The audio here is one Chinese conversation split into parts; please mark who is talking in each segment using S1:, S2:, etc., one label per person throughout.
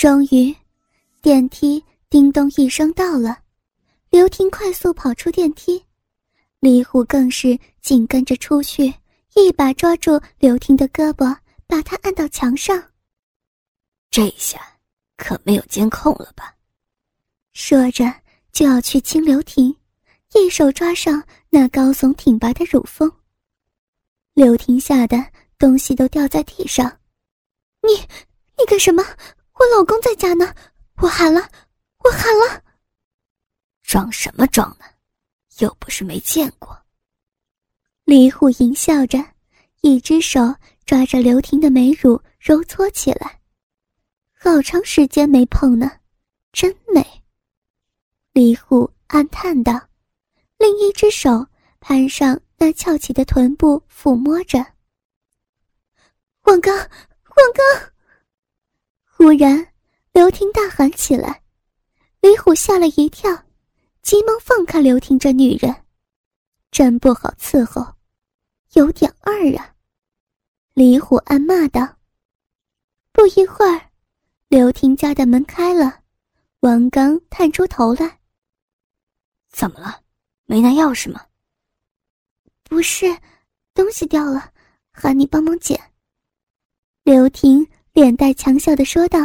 S1: 终于，电梯叮咚一声到了，刘婷快速跑出电梯，李虎更是紧跟着出去，一把抓住刘婷的胳膊，把她按到墙上。
S2: 这下可没有监控了吧？
S1: 说着就要去亲刘婷，一手抓上那高耸挺拔的乳峰。刘婷吓得东西都掉在地上，你，你干什么？我老公在家呢，我喊了，我喊了。
S2: 装什么装呢？又不是没见过。
S1: 李虎淫笑着，一只手抓着刘婷的美乳揉搓起来，好长时间没碰呢，真美。李虎暗叹道，另一只手攀上那翘起的臀部抚摸着。王刚，王刚。忽然，刘婷大喊起来，李虎吓了一跳，急忙放开刘婷这女人，真不好伺候，有点二啊！李虎暗骂道。不一会儿，刘婷家的门开了，王刚探出头来：“
S2: 怎么了？没拿钥匙吗？”“
S1: 不是，东西掉了，喊你帮忙捡。”刘婷。脸带强笑的说道：“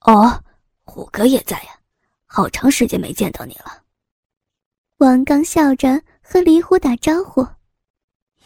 S2: 哦，虎哥也在呀，好长时间没见到你了。”
S1: 王刚笑着和李虎打招呼：“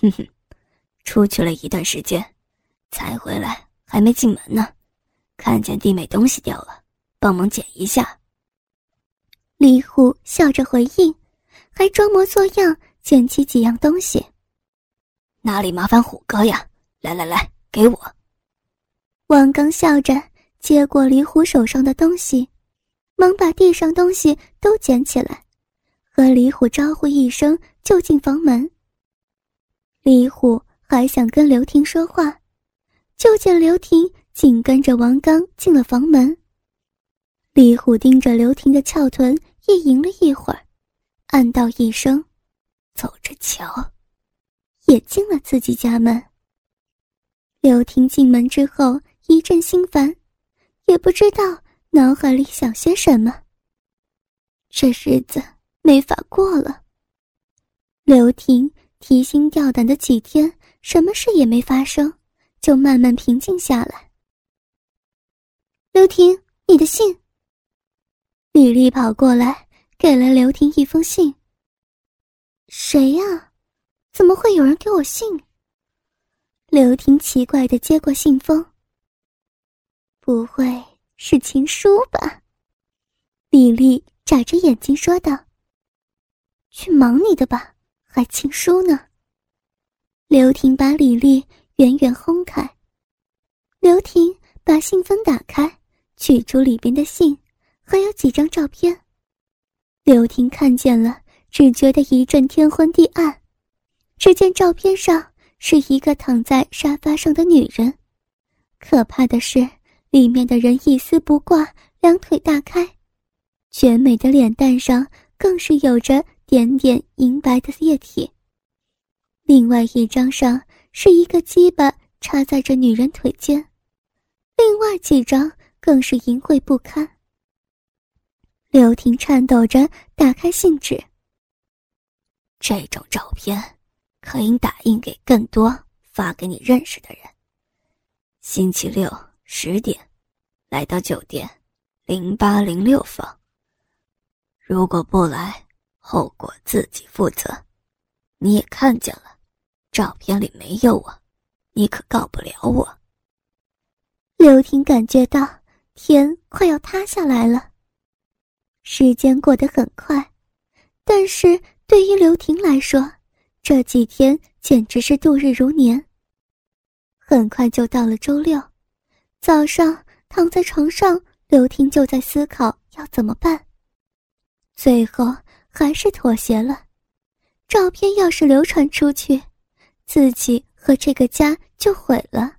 S2: 哼哼，出去了一段时间，才回来，还没进门呢，看见弟妹东西掉了，帮忙捡一下。”
S1: 李虎笑着回应，还装模作样捡起几样东西：“
S2: 哪里麻烦虎哥呀？来来来，给我。”
S1: 王刚笑着接过李虎手上的东西，忙把地上东西都捡起来，和李虎招呼一声就进房门。李虎还想跟刘婷说话，就见刘婷紧跟着王刚进了房门。李虎盯着刘婷的翘臀，意淫了一会儿，暗道一声：“
S2: 走着瞧。”
S1: 也进了自己家门。刘婷进门之后。一阵心烦，也不知道脑海里想些什么。这日子没法过了。刘婷提心吊胆的几天，什么事也没发生，就慢慢平静下来。刘婷，你的信。李丽跑过来，给了刘婷一封信。谁呀？怎么会有人给我信？刘婷奇怪的接过信封。不会是情书吧？李丽眨着眼睛说道：“去忙你的吧，还情书呢。”刘婷把李丽远远轰开。刘婷把信封打开，取出里边的信，还有几张照片。刘婷看见了，只觉得一阵天昏地暗。只见照片上是一个躺在沙发上的女人，可怕的是。里面的人一丝不挂，两腿大开，绝美的脸蛋上更是有着点点银白的液体。另外一张上是一个鸡巴插在这女人腿间，另外几张更是淫秽不堪。刘婷颤抖着打开信纸。
S2: 这种照片可以打印给更多，发给你认识的人。星期六。十点，来到酒店零八零六房。如果不来，后果自己负责。你也看见了，照片里没有我，你可告不了我。
S1: 刘婷感觉到天快要塌下来了。时间过得很快，但是对于刘婷来说，这几天简直是度日如年。很快就到了周六。早上躺在床上，刘婷就在思考要怎么办。最后还是妥协了。照片要是流传出去，自己和这个家就毁了。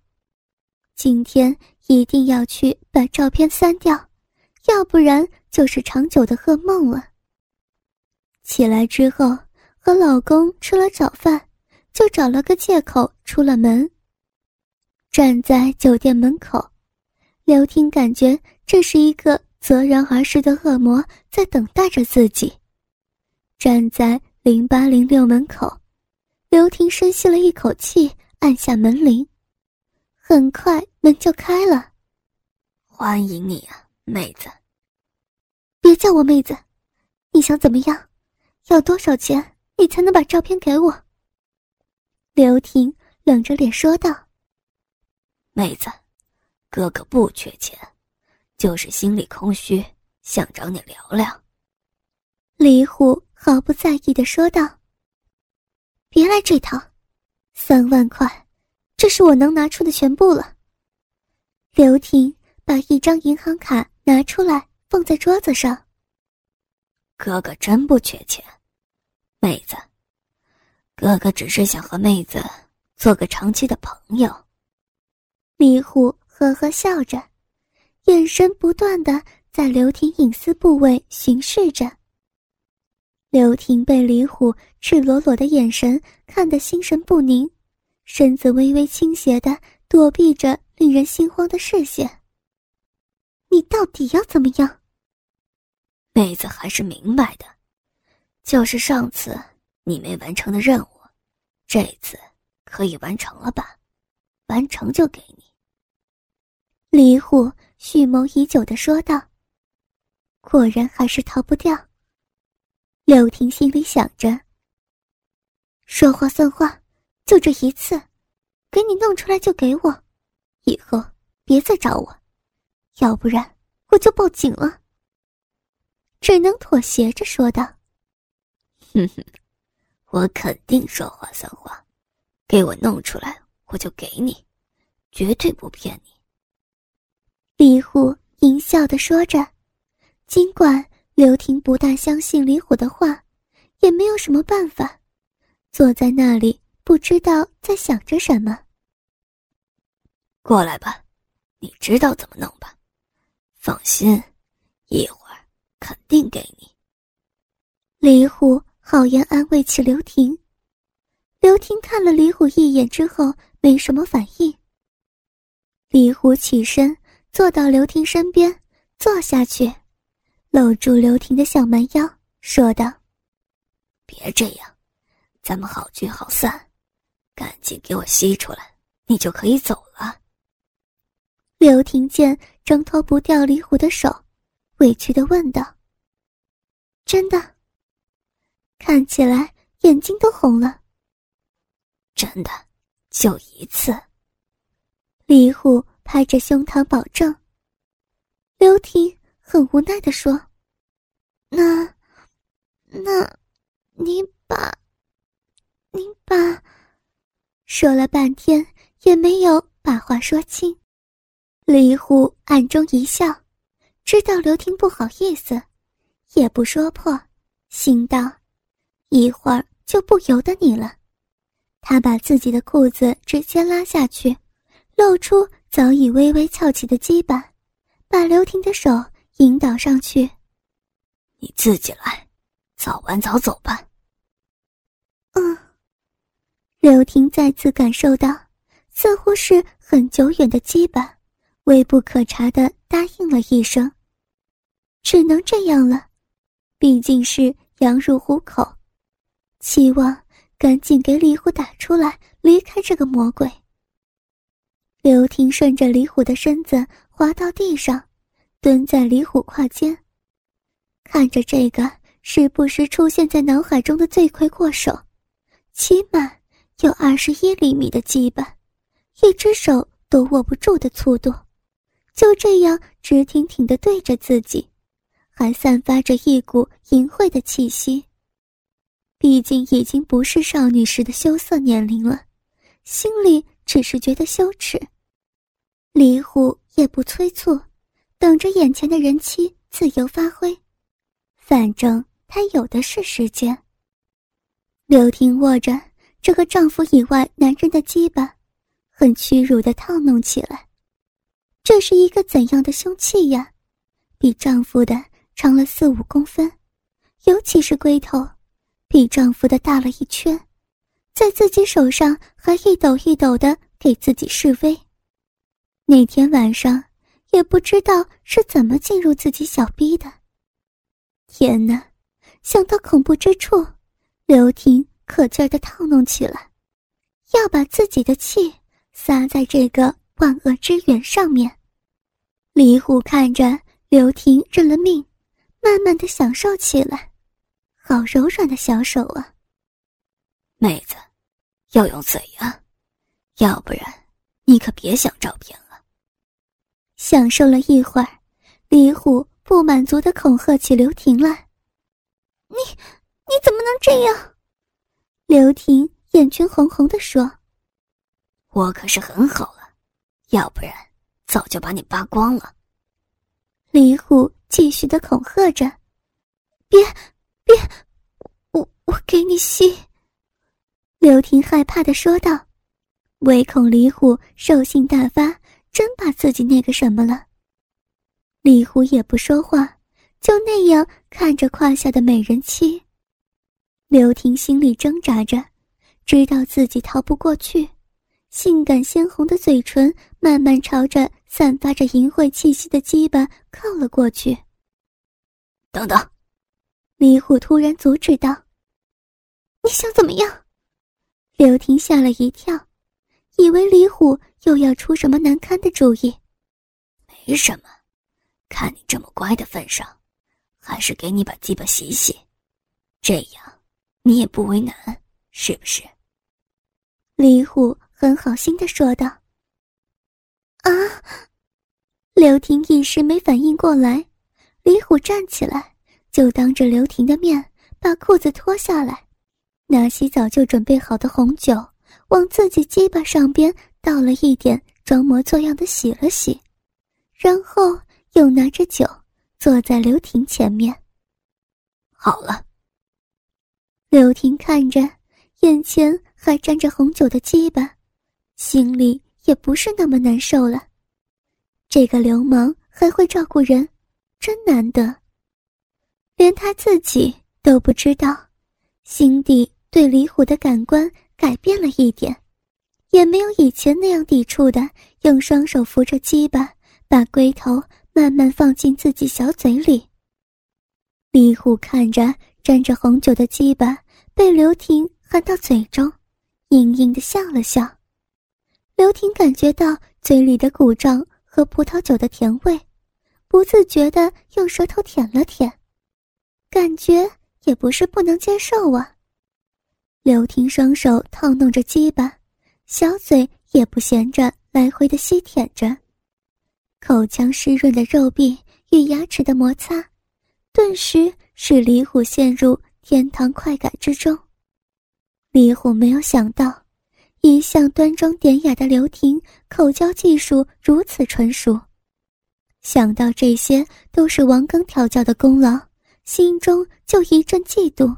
S1: 今天一定要去把照片删掉，要不然就是长久的噩梦了。起来之后，和老公吃了早饭，就找了个借口出了门。站在酒店门口。刘婷感觉这是一个择然而逝的恶魔在等待着自己。站在零八零六门口，刘婷深吸了一口气，按下门铃。很快门就开了。
S2: 欢迎你啊，妹子。
S1: 别叫我妹子，你想怎么样？要多少钱你才能把照片给我？刘婷冷着脸说道：“
S2: 妹子。”哥哥不缺钱，就是心里空虚，想找你聊聊。
S1: 李虎毫不在意的说道：“别来这套，三万块，这是我能拿出的全部了。”刘婷把一张银行卡拿出来，放在桌子上。
S2: 哥哥真不缺钱，妹子，哥哥只是想和妹子做个长期的朋友。
S1: 李虎。呵呵笑着，眼神不断的在刘婷隐私部位巡视着。刘婷被李虎赤裸裸的眼神看得心神不宁，身子微微倾斜的躲避着令人心慌的视线。你到底要怎么样？
S2: 妹子还是明白的，就是上次你没完成的任务，这次可以完成了吧？完成就给你。
S1: 李虎蓄谋已久的说道：“果然还是逃不掉。”柳婷心里想着：“说话算话，就这一次，给你弄出来就给我，以后别再找我，要不然我就报警了。”只能妥协着说道：“
S2: 哼哼，我肯定说话算话，给我弄出来我就给你，绝对不骗你。”
S1: 李虎淫笑的说着，尽管刘婷不大相信李虎的话，也没有什么办法，坐在那里不知道在想着什么。
S2: 过来吧，你知道怎么弄吧？放心，一会儿肯定给你。
S1: 李虎好言安慰起刘婷，刘婷看了李虎一眼之后，没什么反应。李虎起身。坐到刘婷身边，坐下去，搂住刘婷的小蛮腰，说道：“
S2: 别这样，咱们好聚好散，赶紧给我吸出来，你就可以走了。”
S1: 刘婷见挣脱不掉李虎的手，委屈的问道：“真的？看起来眼睛都红了。”“
S2: 真的，就一次。”
S1: 李虎。拍着胸膛保证。刘婷很无奈的说：“那，那，你把，你把……”说了半天也没有把话说清。李虎暗中一笑，知道刘婷不好意思，也不说破，心道：“一会儿就不由得你了。”他把自己的裤子直接拉下去，露出。早已微微翘起的鸡巴，把刘婷的手引导上去。
S2: 你自己来，早晚早走吧。
S1: 嗯。刘婷再次感受到，似乎是很久远的羁绊，微不可察的答应了一声。只能这样了，毕竟是羊入虎口，期望赶紧给李虎打出来，离开这个魔鬼。刘婷顺着李虎的身子滑到地上，蹲在李虎胯间，看着这个时不时出现在脑海中的罪魁祸首，起码有二十一厘米的鸡巴，一只手都握不住的粗度，就这样直挺挺的对着自己，还散发着一股淫秽的气息。毕竟已经不是少女时的羞涩年龄了，心里只是觉得羞耻。李虎也不催促，等着眼前的人妻自由发挥，反正他有的是时间。刘婷握着这个丈夫以外男人的鸡巴，很屈辱的套弄起来。这是一个怎样的凶器呀？比丈夫的长了四五公分，尤其是龟头，比丈夫的大了一圈，在自己手上还一抖一抖的给自己示威。那天晚上，也不知道是怎么进入自己小逼的。天哪！想到恐怖之处，刘婷可劲儿的套弄起来，要把自己的气撒在这个万恶之源上面。李虎看着刘婷认了命，慢慢的享受起来，好柔软的小手啊！
S2: 妹子，要用嘴啊，要不然你可别想照片了。
S1: 享受了一会儿，李虎不满足的恐吓起刘婷来：“你你怎么能这样？”刘婷眼圈红红的说：“
S2: 我可是很好了，要不然早就把你扒光了。”
S1: 李虎继续的恐吓着：“别别，我我给你吸。”刘婷害怕的说道，唯恐李虎兽性大发。真把自己那个什么了。李虎也不说话，就那样看着胯下的美人妻。刘婷心里挣扎着，知道自己逃不过去，性感鲜红的嘴唇慢慢朝着散发着淫秽气息的鸡巴靠了过去。
S2: 等等，
S1: 李虎突然阻止道：“你想怎么样？”刘婷吓了一跳。以为李虎又要出什么难堪的主意，
S2: 没什么，看你这么乖的份上，还是给你把鸡巴洗洗，这样你也不为难，是不是？
S1: 李虎很好心的说道。啊！刘婷一时没反应过来，李虎站起来，就当着刘婷的面把裤子脱下来，拿起早就准备好的红酒。往自己鸡巴上边倒了一点，装模作样的洗了洗，然后又拿着酒坐在刘婷前面。
S2: 好了，
S1: 刘婷看着眼前还沾着红酒的鸡巴，心里也不是那么难受了。这个流氓还会照顾人，真难得。连他自己都不知道，心底对李虎的感官。改变了一点，也没有以前那样抵触的，用双手扶着鸡巴，把龟头慢慢放进自己小嘴里。李虎看着沾着红酒的鸡巴被刘婷含到嘴中，盈盈的笑了笑。刘婷感觉到嘴里的鼓胀和葡萄酒的甜味，不自觉的用舌头舔了舔，感觉也不是不能接受啊。刘婷双手套弄着鸡巴，小嘴也不闲着，来回的吸舔着，口腔湿润的肉壁与牙齿的摩擦，顿时使李虎陷入天堂快感之中。李虎没有想到，一向端庄典雅的刘婷口交技术如此纯熟，想到这些都是王刚调教的功劳，心中就一阵嫉妒。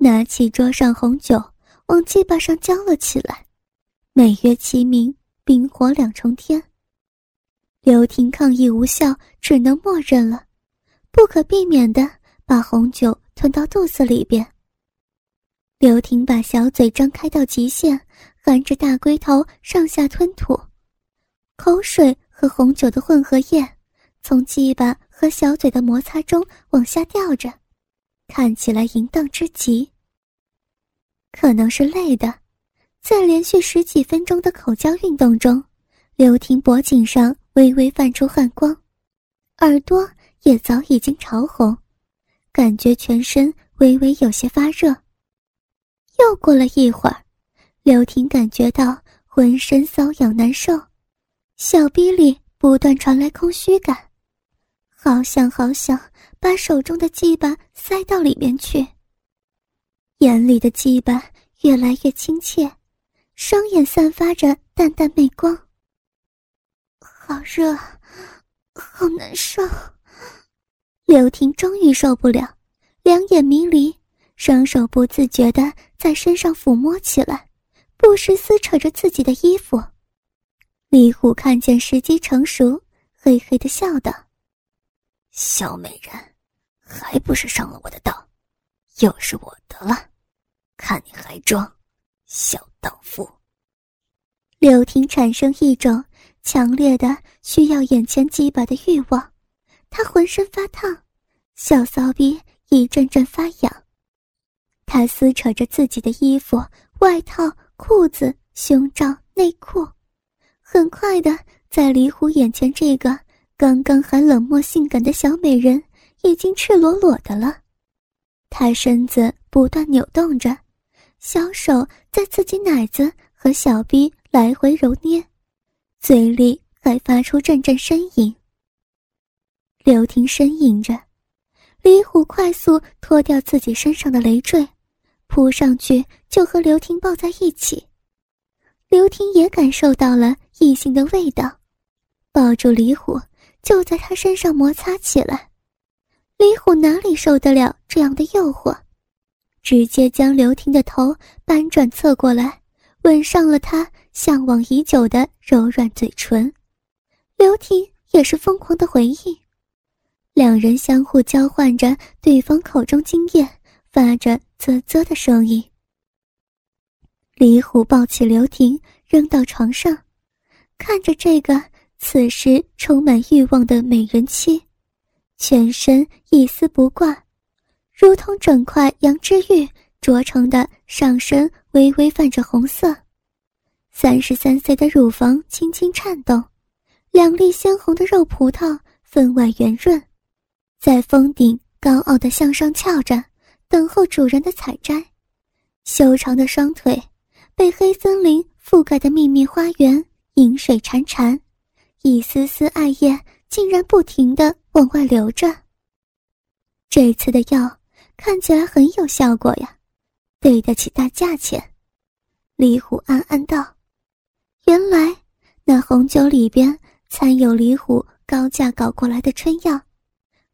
S1: 拿起桌上红酒，往鸡巴上浇了起来，美月齐鸣，冰火两重天。刘婷抗议无效，只能默认了，不可避免的把红酒吞到肚子里边。刘婷把小嘴张开到极限，含着大龟头上下吞吐，口水和红酒的混合液从鸡巴和小嘴的摩擦中往下掉着。看起来淫荡之极。可能是累的，在连续十几分钟的口交运动中，刘婷脖颈上微微泛出汗光，耳朵也早已经潮红，感觉全身微微有些发热。又过了一会儿，刘婷感觉到浑身瘙痒难受，小臂里不断传来空虚感，好想好想。把手中的鸡巴塞到里面去。眼里的鸡巴越来越亲切，双眼散发着淡淡媚光。好热，好难受。刘婷终于受不了，两眼迷离，双手不自觉的在身上抚摸起来，不时撕扯着自己的衣服。李虎看见时机成熟，嘿嘿的笑道。
S2: 小美人，还不是上了我的当，又是我的了，看你还装，小荡妇！
S1: 柳婷产生一种强烈的需要眼前鸡巴的欲望，她浑身发烫，小骚逼一阵阵发痒。他撕扯着自己的衣服、外套、裤子、胸罩、内裤，很快的，在李虎眼前，这个刚刚还冷漠性感的小美人已经赤裸裸的了。他身子不断扭动着，小手在自己奶子和小臂来回揉捏，嘴里还发出阵阵呻吟。刘婷呻吟着，李虎快速脱掉自己身上的累赘。扑上去就和刘婷抱在一起，刘婷也感受到了异性的味道，抱住李虎就在他身上摩擦起来。李虎哪里受得了这样的诱惑，直接将刘婷的头搬转侧过来，吻上了他向往已久的柔软嘴唇。刘婷也是疯狂的回应，两人相互交换着对方口中精液。发着啧啧的声音。李虎抱起刘婷，扔到床上，看着这个此时充满欲望的美人妻，全身一丝不挂，如同整块羊脂玉琢成的上身微微泛着红色，三十三岁的乳房轻轻颤动，两粒鲜红的肉葡萄分外圆润，在峰顶高傲的向上翘着。等候主人的采摘，修长的双腿被黑森林覆盖的秘密花园，饮水潺潺，一丝丝艾叶竟然不停的往外流着。这次的药看起来很有效果呀，对得起大价钱。李虎暗暗道：“原来那红酒里边掺有李虎高价搞过来的春药，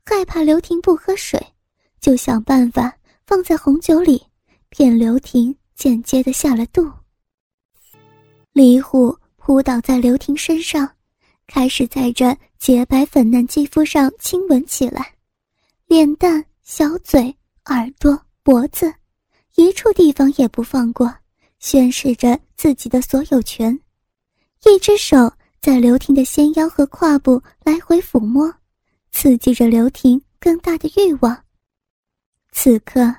S1: 害怕刘婷不喝水，就想办法。”放在红酒里，骗刘婷间接的下了肚。李虎扑倒在刘婷身上，开始在这洁白粉嫩肌肤上亲吻起来，脸蛋、小嘴、耳朵、脖子，一处地方也不放过，宣示着自己的所有权。一只手在刘婷的纤腰和胯部来回抚摸，刺激着刘婷更大的欲望。此刻，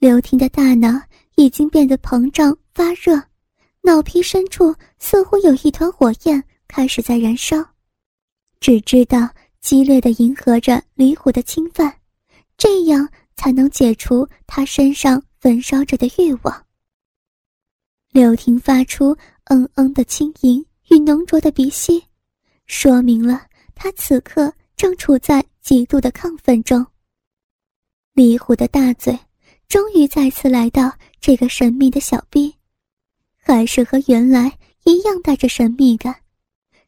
S1: 刘婷的大脑已经变得膨胀发热，脑皮深处似乎有一团火焰开始在燃烧，只知道激烈的迎合着李虎的侵犯，这样才能解除他身上焚烧着的欲望。柳婷发出嗯嗯的轻吟与浓浊的鼻息，说明了他此刻正处在极度的亢奋中。李虎的大嘴终于再次来到这个神秘的小臂，还是和原来一样带着神秘感。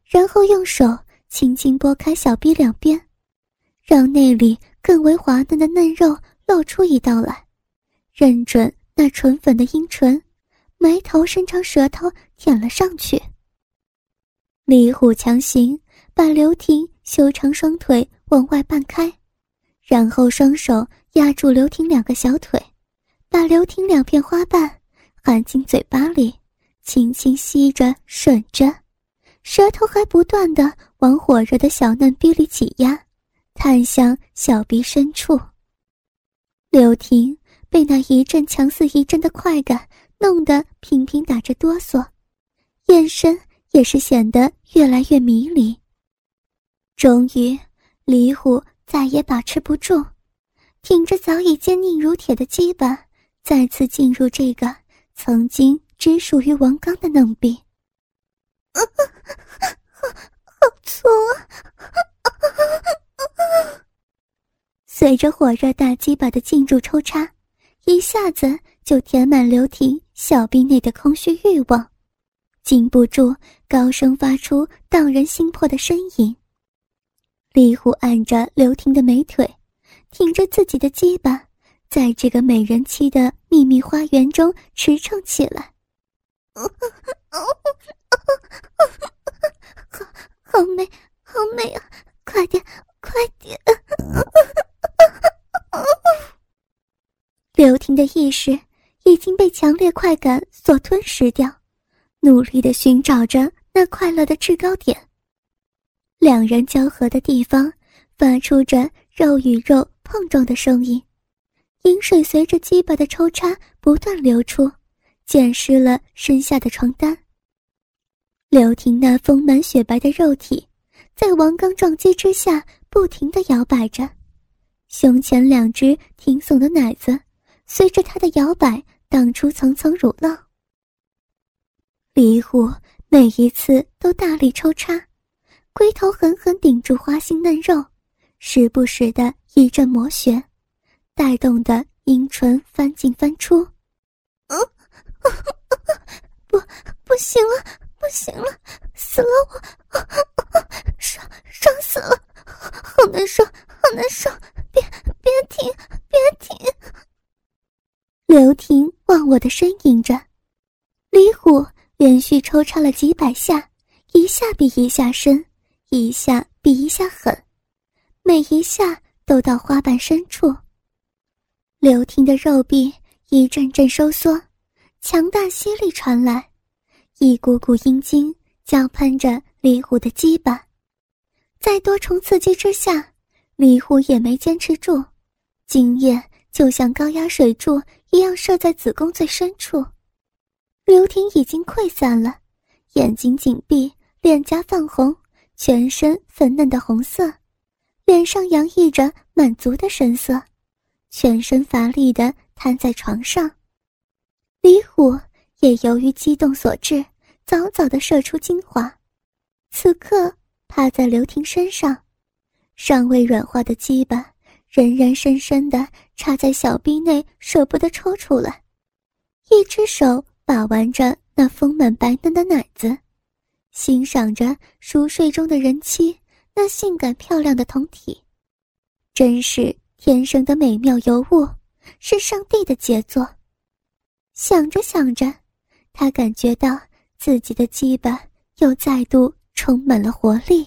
S1: 然后用手轻轻拨开小臂两边，让那里更为滑嫩的嫩肉露出一道来，认准那纯粉的阴唇，埋头伸长舌头舔了上去。李虎强行把刘婷修长双腿往外半开，然后双手。压住刘婷两个小腿，把刘婷两片花瓣含进嘴巴里，轻轻吸着、吮着，舌头还不断的往火热的小嫩逼里挤压，探向小臂深处。柳婷被那一阵强似一阵的快感弄得频频打着哆嗦，眼神也是显得越来越迷离。终于，李虎再也把持不住。挺着早已坚硬如铁的鸡巴，再次进入这个曾经只属于王刚的嫩壁。好，好粗啊！随着火热大鸡巴的进入抽插，一下子就填满刘婷小臂内的空虚欲望，禁不住高声发出荡人心魄的呻吟。李虎按着刘婷的美腿。挺着自己的鸡巴，在这个美人妻的秘密花园中驰骋起来。好，好美，好美啊！快点，快点！刘婷的意识已经被强烈快感所吞噬掉，努力的寻找着那快乐的制高点，两人交合的地方发出着肉与肉碰撞的声音，饮水随着鸡巴的抽插不断流出，溅湿了身下的床单。刘婷那丰满雪白的肉体，在王刚撞击之下不停地摇摆着，胸前两只挺耸的奶子随着他的摇摆荡出层层乳浪。李虎每一次都大力抽插。龟头狠狠顶住花心嫩肉，时不时的一阵磨旋，带动的阴唇翻进翻出。嗯，不，不行了，不行了，死了我，爽爽死了，好难受，好难受，别别停，别停。刘婷忘我的呻吟着，李虎连续抽插了几百下，一下比一下深。一下比一下狠，每一下都到花瓣深处。刘婷的肉壁一阵阵收缩，强大吸力传来，一股股阴茎浇喷着李虎的鸡巴。在多重刺激之下，李虎也没坚持住，精液就像高压水柱一样射在子宫最深处。刘婷已经溃散了，眼睛紧闭，脸颊泛红。全身粉嫩的红色，脸上洋溢着满足的神色，全身乏力的瘫在床上。李虎也由于激动所致，早早的射出精华，此刻趴在刘婷身上，尚未软化的鸡巴仍然深深的插在小臂内，舍不得抽出来，一只手把玩着那丰满白嫩的奶子。欣赏着熟睡中的人妻那性感漂亮的酮体，真是天生的美妙尤物，是上帝的杰作。想着想着，他感觉到自己的鸡巴又再度充满了活力。